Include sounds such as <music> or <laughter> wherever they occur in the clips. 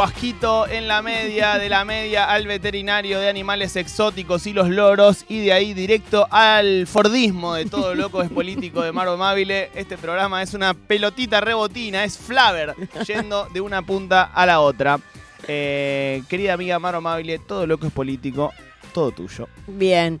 Guasquito en la media, de la media al veterinario de animales exóticos y los loros, y de ahí directo al Fordismo de todo loco es político de Maro Mabile. Este programa es una pelotita rebotina, es Flaver, yendo de una punta a la otra. Eh, querida amiga Maro Amable, todo loco es político, todo tuyo. Bien.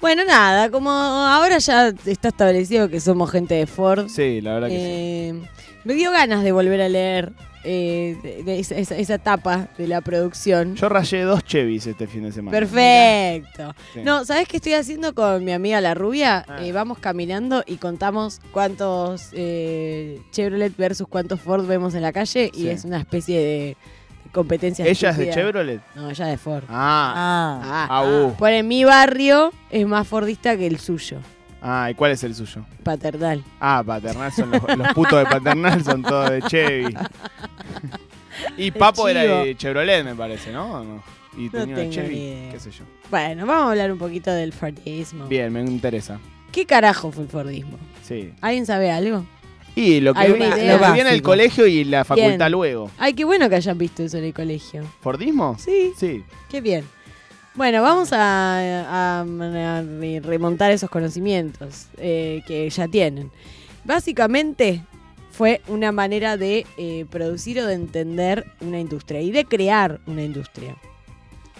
Bueno, nada, como ahora ya está establecido que somos gente de Ford. Sí, la verdad que sí. eh, Me dio ganas de volver a leer eh, de- de esa, esa- esa etapa de la producción. Yo rayé dos Chevys este fin de semana. Perfecto. Sí. No, ¿sabes qué estoy haciendo con mi amiga la rubia? Ah. Eh, vamos caminando y contamos cuántos eh, Chevrolet versus cuántos Ford vemos en la calle y es una especie de, de competencia. ¿Ella es de. Chevrolet? No, ella es de Ford. Ah. Ah. Ah, Ah. Por en mi barrio es más Fordista que el suyo, Ah, ¿y cuál es el suyo? paternal. Ah, paternal son los, los putos de paternal son todos de Chevy. y Papo era de Chevrolet, me parece, ¿no? ¿O no? Y tenía una tengo Chevy, ni idea. qué sé yo. Bueno, vamos a hablar un poquito del Fordismo. Bien, me interesa. ¿Qué carajo fue el Fordismo? Sí. ¿Alguien sabe algo? Y lo que, ¿Alguna lo que idea? vi en el Básico. colegio y la facultad Bien. luego. Ay, qué bueno que hayan visto eso en el colegio. ¿Fordismo? Sí, Sí. qué bien. Bueno, vamos a, a- a re- remontar esos conocimientos eh, que ya tienen. Básicamente fue una manera de eh, producir o de entender una industria y de crear una industria.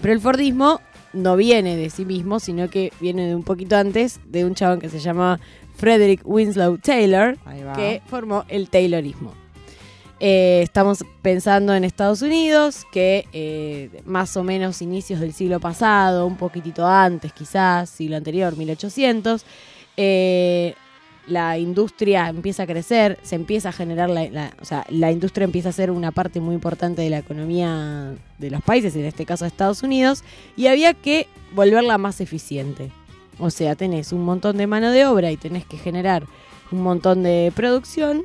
Pero el Fordismo no viene de sí mismo, sino que viene de un poquito antes de un chabón que se llama Frederick Winslow Taylor, que formó el Taylorismo. Eh, estamos pensando en Estados Unidos, que eh, más o menos inicios del siglo pasado, un poquitito antes quizás, siglo anterior, 1800, eh, la industria empieza a crecer, se empieza a generar, la, o sea, la industria empieza a ser una parte muy importante de la economía de los países, en este caso de Estados Unidos, y había que volverla más eficiente. O sea, tenés un montón de mano de obra y tenés que generar un montón de producción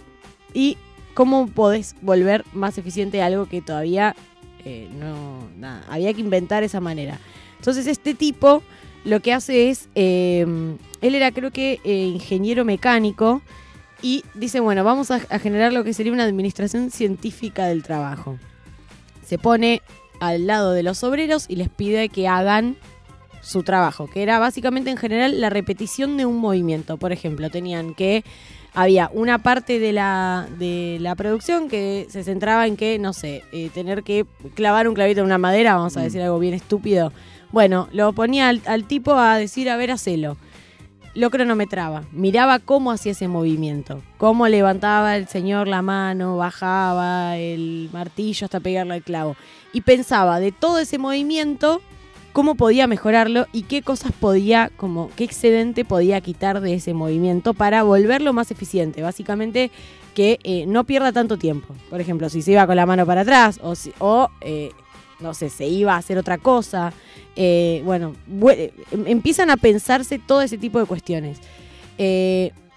y cómo podés volver más eficiente algo que todavía eh, no, nada, había que inventar esa manera. Entonces este tipo lo que hace es, eh, él era creo que eh, ingeniero mecánico y dice, bueno, vamos a, a generar lo que sería una administración científica del trabajo. Se pone al lado de los obreros y les pide que hagan su trabajo, que era básicamente en general la repetición de un movimiento. Por ejemplo, tenían que había una parte de la, de la producción que se centraba en que, no sé, eh, tener que clavar un clavito en una madera, vamos a Mm. decir algo bien estúpido. Bueno, lo ponía al, al tipo a decir, a ver, hacelo. Lo cronometraba, miraba cómo hacía ese movimiento, cómo levantaba el señor la mano, bajaba el martillo hasta pegarle al clavo. Y pensaba de todo ese movimiento, cómo podía mejorarlo y qué cosas podía, como qué excedente podía quitar de ese movimiento para volverlo más eficiente. Básicamente que eh, no pierda tanto tiempo. Por ejemplo, si se iba con la mano para atrás o, o eh, no sé, se iba a hacer otra cosa. Eh, bueno, bue- em- empiezan a pensarse todo ese tipo de cuestiones.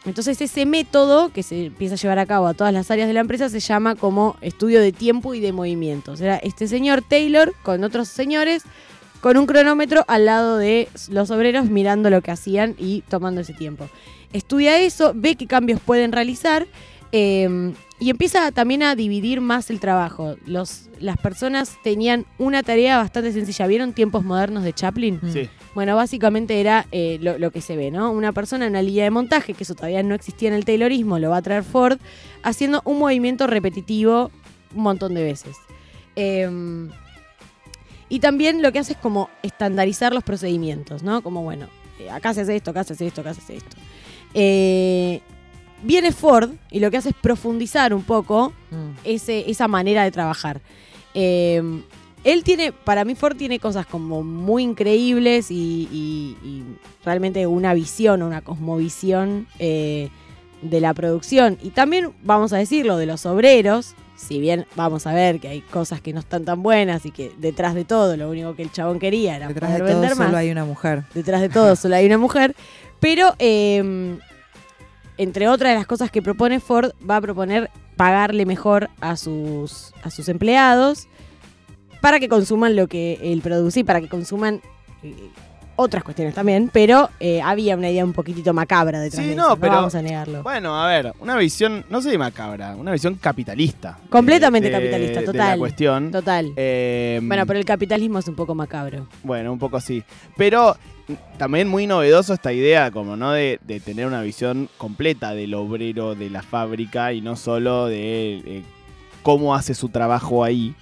Entonces ese método que se empieza a llevar a cabo a todas las áreas de la empresa se llama como estudio de tiempo y de movimientos. Era este señor Taylor con otros señores con un cronómetro al lado de los obreros mirando lo que hacían y tomando ese tiempo. Estudia eso, ve qué cambios pueden realizar eh, y empieza también a dividir más el trabajo. Los, las personas tenían una tarea bastante sencilla. ¿Vieron tiempos modernos de Chaplin? Mm. Sí. Bueno, básicamente era eh, lo, lo que se ve, ¿no? Una persona en una línea de montaje, que eso todavía no existía en el Taylorismo, lo va a traer Ford, haciendo un movimiento repetitivo un montón de veces. Eh, y también lo que hace es como estandarizar los procedimientos, ¿no? Como, bueno, eh, acá se hace esto, acá se hace esto, acá se hace esto. Eh, viene Ford y lo que hace es profundizar un poco Mm. ese, esa manera de trabajar. Eh, él tiene, para mí Ford tiene cosas como muy increíbles y, y- y realmente una visión, una cosmovisión eh, de la producción. Y también, vamos a decirlo, de los obreros, si bien vamos a ver que hay cosas que no están tan buenas y que detrás de todo lo único que el chabón quería era Detrás de todo vender más solo hay una mujer. detrás de todo solo hay una mujer, pero eh, entre otras de las cosas que propone Ford, va a proponer pagarle mejor a sus, a sus empleados para que consuman lo que él produce y para que consuman eh, otras cuestiones también, pero eh, había una idea un poquitito macabra detrás Sí, de no, eso, pero- vamos a negarlo. Bueno, a ver, una visión, no sé de macabra, una visión capitalista. Completamente de- capitalista, De la total. cuestión. Total. Eh, bueno, pero el capitalismo es un poco macabro. Bueno, un poco así. Pero mm, también muy novedoso esta idea, como no de, de tener una visión completa del obrero de la fábrica y no solo de eh, cómo hace su trabajo ahí,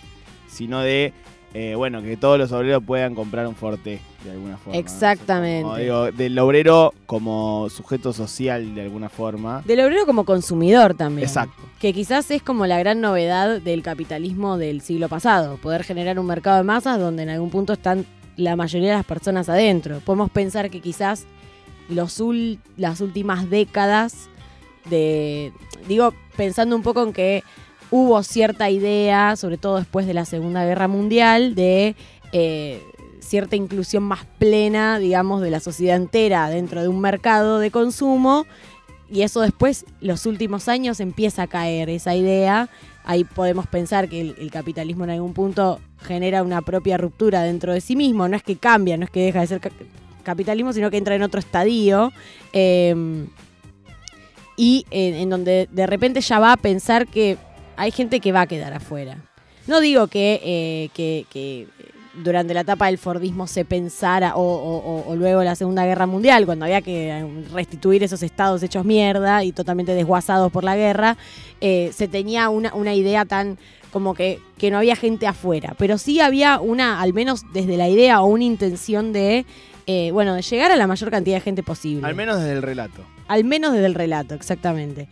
sino de, eh, bueno, que todos los obreros puedan comprar un Forte de alguna forma. Exactamente. Como digo, del obrero como sujeto social de alguna forma. Del obrero como consumidor también. Exacto. Que quizás es como la gran novedad del capitalismo del siglo pasado, poder generar un mercado de masas donde en algún punto están la mayoría de las personas adentro. Podemos pensar que quizás los ul- las últimas décadas de, digo, pensando un poco en que hubo cierta idea, sobre todo después de la Segunda Guerra Mundial, de eh, cierta inclusión más plena, digamos, de la sociedad entera dentro de un mercado de consumo. Y eso después, los últimos años, empieza a caer esa idea. Ahí podemos pensar que el, capitalismo en algún punto genera una propia ruptura dentro de sí mismo. No es que cambia, no es que deja de ser ca- capitalismo, sino que entra en otro estadio. Eh, y en, donde de repente ya va a pensar que hay gente que va a quedar afuera. No digo que, eh, que durante la etapa del Fordismo se pensara, o, o- o- o luego la Segunda Guerra Mundial, cuando había que eh, restituir esos estados hechos mierda y totalmente desguazados por la guerra, eh, se tenía una, una idea tan como que, que no había gente afuera. Pero sí había una, al menos desde la idea o una intención de, eh, bueno, de llegar a la mayor cantidad de gente posible. Al menos desde el relato. Al menos desde el relato, exactamente.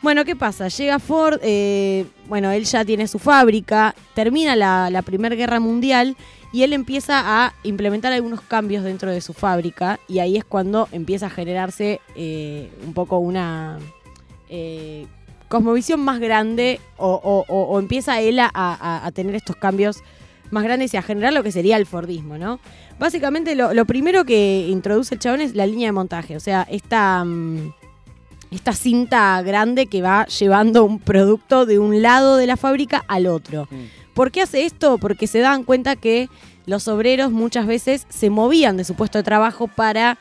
Bueno, ¿qué pasa? Llega Ford, eh, bueno, él ya tiene su fábrica, termina la, la Primera Guerra Mundial y él empieza a implementar algunos cambios dentro de su fábrica y ahí es cuando empieza a generarse eh, un poco una eh, cosmovisión más grande o, empieza él a, tener estos cambios más grandes y a generar lo que sería el Fordismo, ¿no? Básicamente lo, lo primero que introduce el chabón es la línea de montaje, o sea, esta, mm, esta cinta grande que va llevando un producto de un lado de la fábrica al otro. Mm. ¿Por qué hace esto? Porque se dan cuenta que los obreros muchas veces se movían de su puesto de trabajo para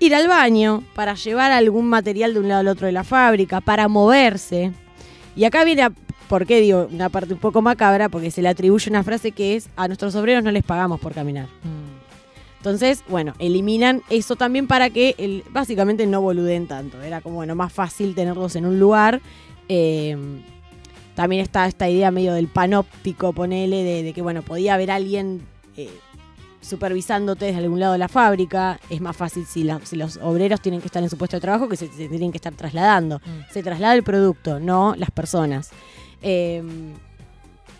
ir al baño, para llevar algún material de un lado al otro de la fábrica, para moverse. Y acá viene, a- ¿por qué digo una parte un poco macabra? Porque se le atribuye una frase que es, a nuestros obreros no les pagamos por caminar. Entonces, bueno, eliminan eso también para que básicamente no boluden tanto. Era como, bueno, más fácil tenerlos en un lugar. Eh, también está esta idea medio del panóptico, ponele, de, de que, bueno, podía haber alguien eh, supervisándote desde algún lado de la fábrica. Es más fácil si, la- si los obreros tienen que estar en su puesto de trabajo que se, se tienen que estar trasladando. Se traslada el producto, no las personas. Eh,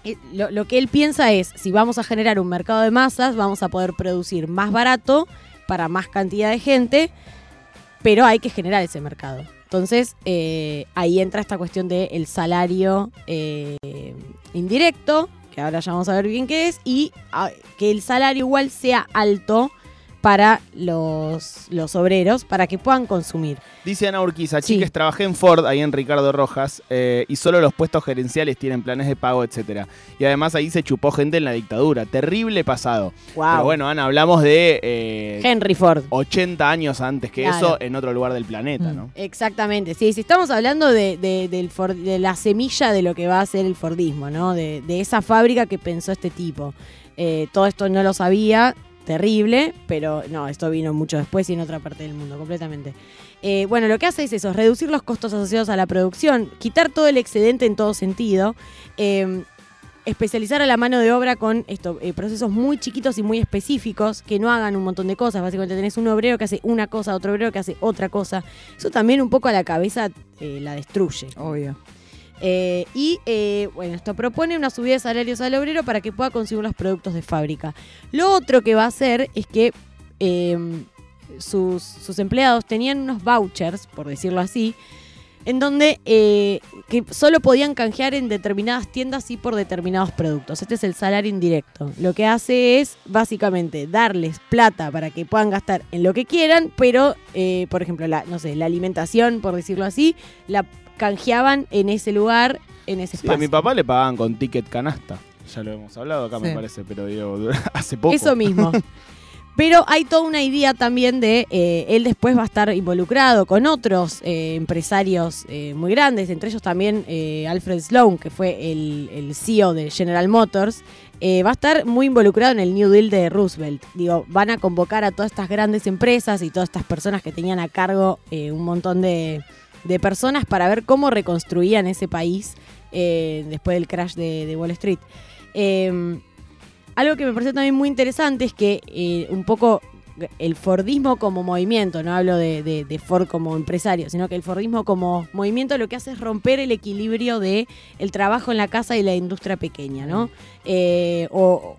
eh, lo, lo que él piensa es, si vamos a generar un mercado de masas, vamos a poder producir más barato para más cantidad de gente, pero hay que generar ese mercado. Entonces, eh, ahí entra esta cuestión del salario eh, indirecto, que ahora ya vamos a ver bien qué es, y ah, que el salario igual sea alto para los, los obreros, para que puedan consumir. Dice Ana Urquiza, Sí. chiques, trabajé en Ford, ahí en Ricardo Rojas, eh, y solo los puestos gerenciales tienen planes de pago, etcétera. Y además ahí se chupó gente en la dictadura. Terrible pasado. Wow. Pero bueno, Ana, hablamos de eh, Henry Ford. 80 años antes que Claro. eso en otro lugar del planeta, Mm. ¿no? Exactamente, sí, si estamos hablando de, de- del Ford- de la semilla de lo que va a ser el Fordismo, ¿no? De, de esa fábrica que pensó este tipo. Eh, todo esto no lo sabía, terrible, pero no, esto vino mucho después y en otra parte del mundo, completamente. Eh, bueno, lo que hace es eso, reducir los costos asociados a la producción, quitar todo el excedente en todo sentido, eh, especializar a la mano de obra con esto, eh, procesos muy chiquitos y muy específicos que no hagan un montón de cosas. Básicamente tenés un obrero que hace una cosa, otro obrero que hace otra cosa. Eso también un poco a la cabeza eh, la destruye. Obvio. Eh, y eh, bueno, esto propone una subida de salarios al obrero para que pueda consumir los productos de fábrica. Lo otro que va a hacer es que eh, sus, sus empleados tenían unos vouchers, por decirlo así, en donde eh, que solo podían canjear en determinadas tiendas y por determinados productos. Este es el salario indirecto. Lo que hace es básicamente darles plata para que puedan gastar en lo que quieran, pero eh, por ejemplo, la, no sé, la alimentación, por decirlo así, la canjeaban en ese lugar, en ese Sí, espacio. a mi papá le pagaban con ticket canasta. Ya lo hemos hablado acá, me parece, pero digo, <laughs> hace poco. Eso mismo. <laughs> Pero hay toda una idea también de eh, él después va a estar involucrado con otros eh, empresarios eh, muy grandes, entre ellos también eh, Alfred Sloan, que fue el, CEO de General Motors. va a estar muy involucrado en el New Deal de Roosevelt. Digo, van a convocar a todas estas grandes empresas y todas estas personas que tenían a cargo un montón de, personas para ver cómo reconstruían ese país después del crash de, de Wall Street. Algo que me pareció también muy interesante es que eh, un poco el Fordismo como movimiento, no hablo de, de- Ford como empresario, sino que el Fordismo como movimiento lo que hace es romper el equilibrio de el trabajo en la casa y la industria pequeña, ¿no? Eh, o,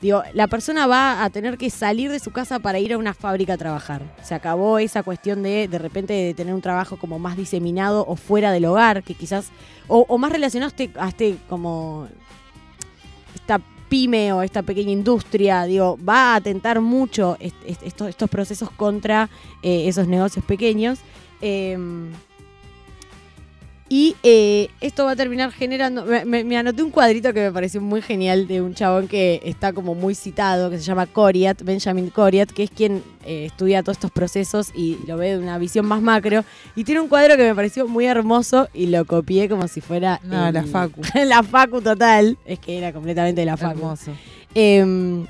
digo, la persona va a tener que salir de su casa para ir a una fábrica a trabajar. Se acabó esa cuestión de de repente de tener un trabajo como más diseminado o fuera del hogar, que quizás, o, o más relacionado a este, a este como esta pyme o esta pequeña industria, digo, va a atentar mucho est- est- estos, estos procesos contra eh, esos negocios pequeños. Eh, y eh, esto va a terminar generando. Me, me- me anoté un cuadrito que me pareció muy genial de un chabón que está como muy citado, que se llama Coriat, Benjamin Coriat, que es quien eh, estudia todos estos procesos y lo ve de una visión más macro. Y tiene un cuadro que me pareció muy hermoso y lo copié como si fuera. No, el- la Facu. <laughs> la Facu total. Es que era completamente la Facu. Hermoso. Eh,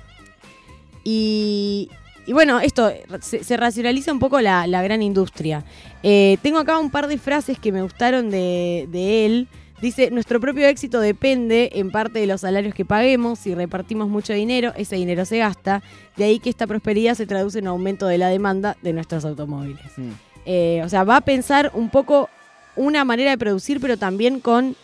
y, y bueno, esto se, se racionaliza un poco la, la gran industria. Eh, tengo acá un par de frases que me gustaron de, de él. Dice, nuestro propio éxito depende en parte de los salarios que paguemos. Si repartimos mucho dinero, ese dinero se gasta. De ahí que esta prosperidad se traduce en aumento de la demanda de nuestros automóviles. Mm. Eh, o sea, va a pensar un poco una manera de producir, pero también con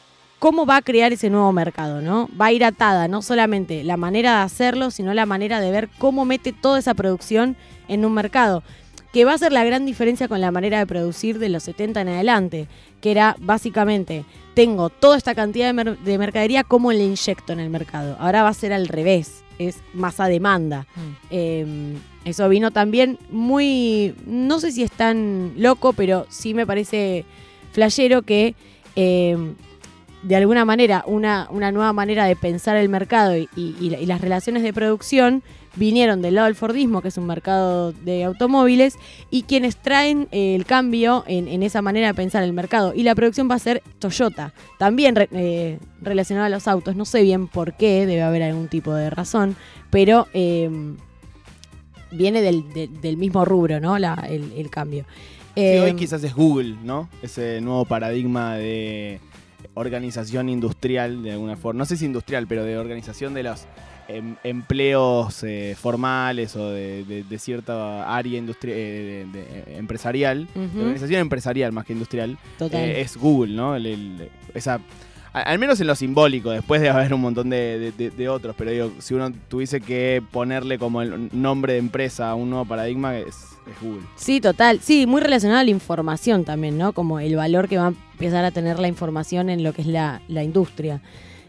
cómo va a crear ese nuevo mercado, ¿no? Va a ir atada no solamente la manera de hacerlo, sino la manera de ver cómo mete toda esa producción en un mercado. Que va a ser la gran diferencia con la manera de producir de los 70 en adelante, que era básicamente, tengo toda esta cantidad de, mer- de mercadería, ¿cómo le inyecto en el mercado? Ahora va a ser al revés, es más a demanda. Mm. Eh, eso vino también muy, no sé si es tan loco, pero sí me parece flashero que eh, de alguna manera una, una nueva manera de pensar el mercado y, y- y la- y las relaciones de producción vinieron del lado del Fordismo, que es un mercado de automóviles, y quienes traen eh, el cambio en, en esa manera de pensar el mercado. Y la producción va a ser Toyota, también re- eh, relacionada a los autos. No sé bien por qué, debe haber algún tipo de razón, pero eh, viene del, de- del mismo rubro, ¿no? La- el, el cambio. Sí, hoy quizás es Google, ¿no? Ese nuevo paradigma de organización industrial, de alguna forma. No sé si industrial, pero de organización de los em- empleos eh, formales o de, de- de cierta área eh, de- de- empresarial. De organización empresarial más que industrial. Total. eh, es Google, ¿no? El- el- esa, al menos en lo simbólico, después de haber un montón de, de- de- de otros, pero digo, si uno tuviese que ponerle como el nombre de empresa a un nuevo paradigma, es, es Google. Sí, total. Sí, muy relacionado a la información también, ¿no? Como el valor que va a empezar a tener la información en lo que es la, la industria.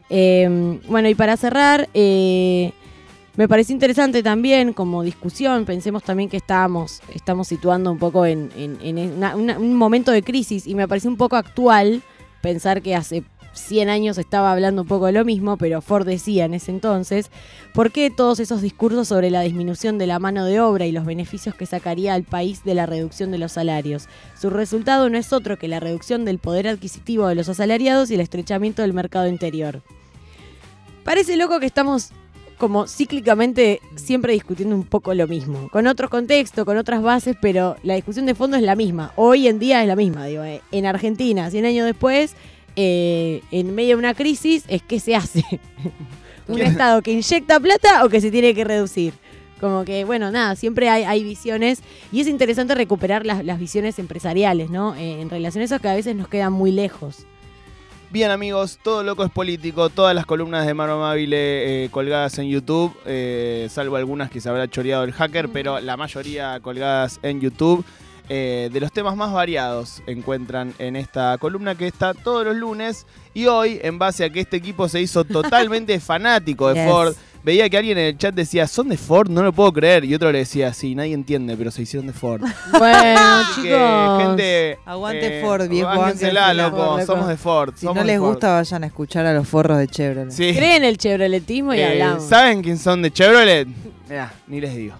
Eh, bueno, y para cerrar, eh, me pareció interesante también como discusión, pensemos también que estábamos, estamos situando un poco en, en- un momento de crisis y me pareció un poco actual pensar que hace 100 años estaba hablando un poco de lo mismo, pero Ford decía en ese entonces, ¿por qué todos esos discursos sobre la disminución de la mano de obra y los beneficios que sacaría al país de la reducción de los salarios? Su resultado no es otro que la reducción del poder adquisitivo de los asalariados y el estrechamiento del mercado interior. Parece loco que estamos como cíclicamente siempre discutiendo un poco lo mismo, con otro contexto, con otras bases, pero la discusión de fondo es la misma. Hoy en día es la misma, digo, eh, en Argentina, 100 años después, eh, en medio de una crisis, es qué se hace. <laughs> ¿Un. Estado que inyecta plata o que se tiene que reducir? Como que, bueno, nada, siempre hay, hay visiones y es interesante recuperar las, las visiones empresariales, ¿no? Eh, en relación a eso que a veces nos quedan muy lejos. Bien amigos, todo loco es político, todas las columnas de Maro Amabile eh, colgadas en YouTube, eh, salvo algunas que se habrá choreado el hacker, pero la mayoría colgadas en YouTube. Eh, de los temas más variados encuentran en esta columna que está todos los lunes y hoy en base a que este equipo se hizo <laughs> totalmente fanático de Yes. Ford, veía que alguien en el chat decía, son de Ford, no lo puedo creer, y otro le decía, sí, nadie entiende, pero se hicieron de Ford. <laughs> Bueno, Así que, chicos. gente, Aguante Ford, viejo, bánquensela. loco, Ford, loco. somos de Ford. Si somos no les Ford. gusta, vayan a escuchar a los forros de Chevrolet. Sí. Creen el chevroletismo y Eh, hablamos. ¿Saben quién son de Chevrolet? Mirá, ni les digo.